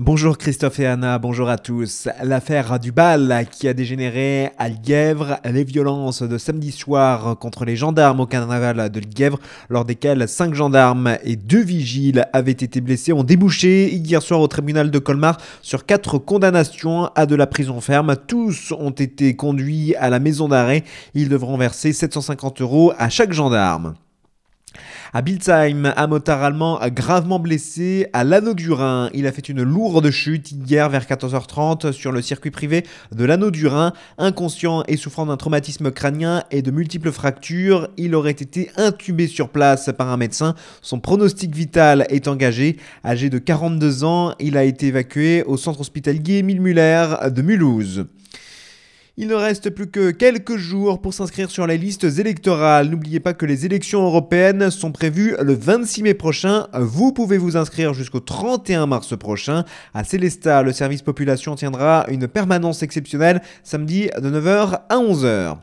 Bonjour Christophe et Anna, bonjour à tous. L'affaire du bal qui a dégénéré à Lièvre, les violences de samedi soir contre les gendarmes au carnaval de Lièvre, lors desquelles cinq gendarmes et deux vigiles avaient été blessés, ont débouché hier soir au tribunal de Colmar sur quatre condamnations à de la prison ferme. Tous ont été conduits à la maison d'arrêt. Ils devront verser 750 euros à chaque gendarme. À Bilsheim, un motard allemand gravement blessé à l'anneau du Rhin. Il a fait une lourde chute hier vers 14h30 sur le circuit privé de l'anneau du Rhin. Inconscient et souffrant d'un traumatisme crânien et de multiples fractures, il aurait été intubé sur place par un médecin. Son pronostic vital est engagé. Âgé de 42 ans, il a été évacué au centre hospitalier Émile Muller de Mulhouse. Il ne reste plus que quelques jours pour s'inscrire sur les listes électorales. N'oubliez pas que les élections européennes sont prévues le 26 mai prochain. Vous pouvez vous inscrire jusqu'au 31 mars prochain. À Célestat, le service population tiendra une permanence exceptionnelle samedi de 9h à 11h.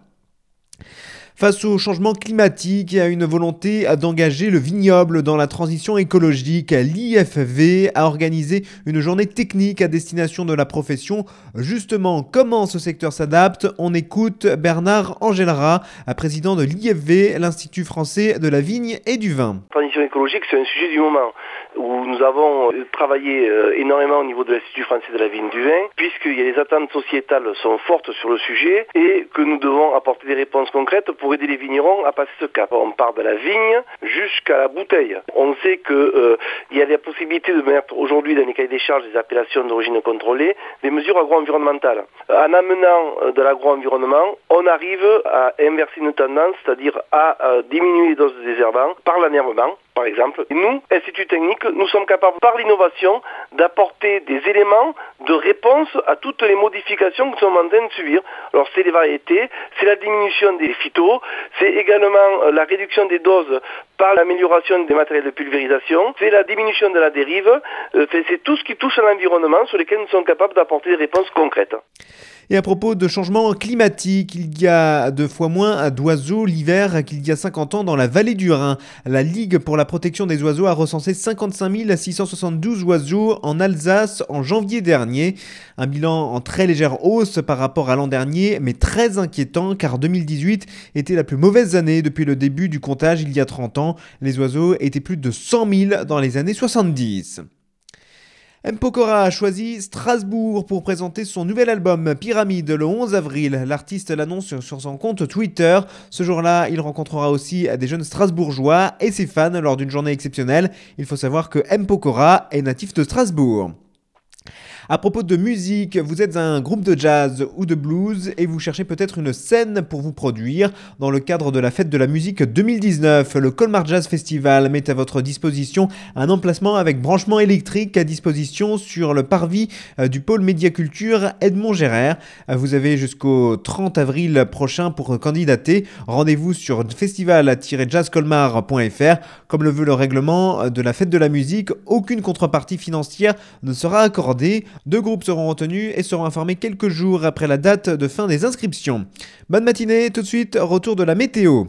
Face au changement climatique et à une volonté d'engager le vignoble dans la transition écologique, l'IFV a organisé une journée technique à destination de la profession. Justement, comment ce secteur s'adapte? On écoute Bernard Angelra, président de l'IFV, l'Institut français de la vigne et du vin. transition écologique, c'est un sujet du moment où nous avons euh, travaillé euh, énormément au niveau de l'Institut français de la vigne du vin, a les attentes sociétales sont fortes sur le sujet et que nous devons apporter des réponses concrètes pour aider les vignerons à passer ce cap. On part de la vigne jusqu'à la bouteille. On sait qu'il euh, y a la possibilité de mettre aujourd'hui dans les cahiers des charges des appellations d'origine contrôlée des mesures agro-environnementales. En amenant de l'agro-environnement, on arrive à inverser une tendance, c'est-à-dire à diminuer les doses de désherbants par l'anervement par exemple. nous, Institut Technique, nous sommes capables, par l'innovation, d'apporter des éléments de réponse à toutes les modifications que nous sommes en train de subir. Alors, c'est les variétés, c'est la diminution des phytos, c'est également euh, la réduction des doses par l'amélioration des matériels de pulvérisation, c'est la diminution de la dérive, euh, c'est tout ce qui touche à l'environnement sur lequel nous sommes capables d'apporter des réponses concrètes. Et à propos de changement climatique, il y a deux fois moins d'oiseaux l'hiver qu'il y a 50 ans dans la vallée du Rhin. La Ligue pour la protection des oiseaux a recensé 55 672 oiseaux en Alsace en janvier dernier. Un bilan en très légère hausse par rapport à l'an dernier, mais très inquiétant car 2018 était la plus mauvaise année depuis le début du comptage il y a 30 ans. Les oiseaux étaient plus de 100 000 dans les années 70. M. A choisi Strasbourg pour présenter son nouvel album Pyramide le 11 avril. L'artiste l'annonce sur son compte Twitter. Ce jour-là, il rencontrera aussi des jeunes strasbourgeois et ses fans lors d'une journée exceptionnelle. Il faut savoir que M. Est natif de Strasbourg. À propos de musique, vous êtes un groupe de jazz ou de blues et vous cherchez peut-être une scène pour vous produire. Dans le cadre de la fête de la musique 2019, le Colmar Jazz Festival met à votre disposition un emplacement avec branchement électrique à disposition sur le parvis euh, du pôle médiaculture Edmond Gérard. Euh, vous avez jusqu'au 30 avril prochain pour candidater. Rendez-vous sur festival-jazzcolmar.fr. Comme le veut le règlement de la fête de la musique, aucune contrepartie financière ne sera accordée. Deux groupes seront retenus et seront informés quelques jours après la date de fin des inscriptions. Bonne matinée, tout de suite, retour de la météo.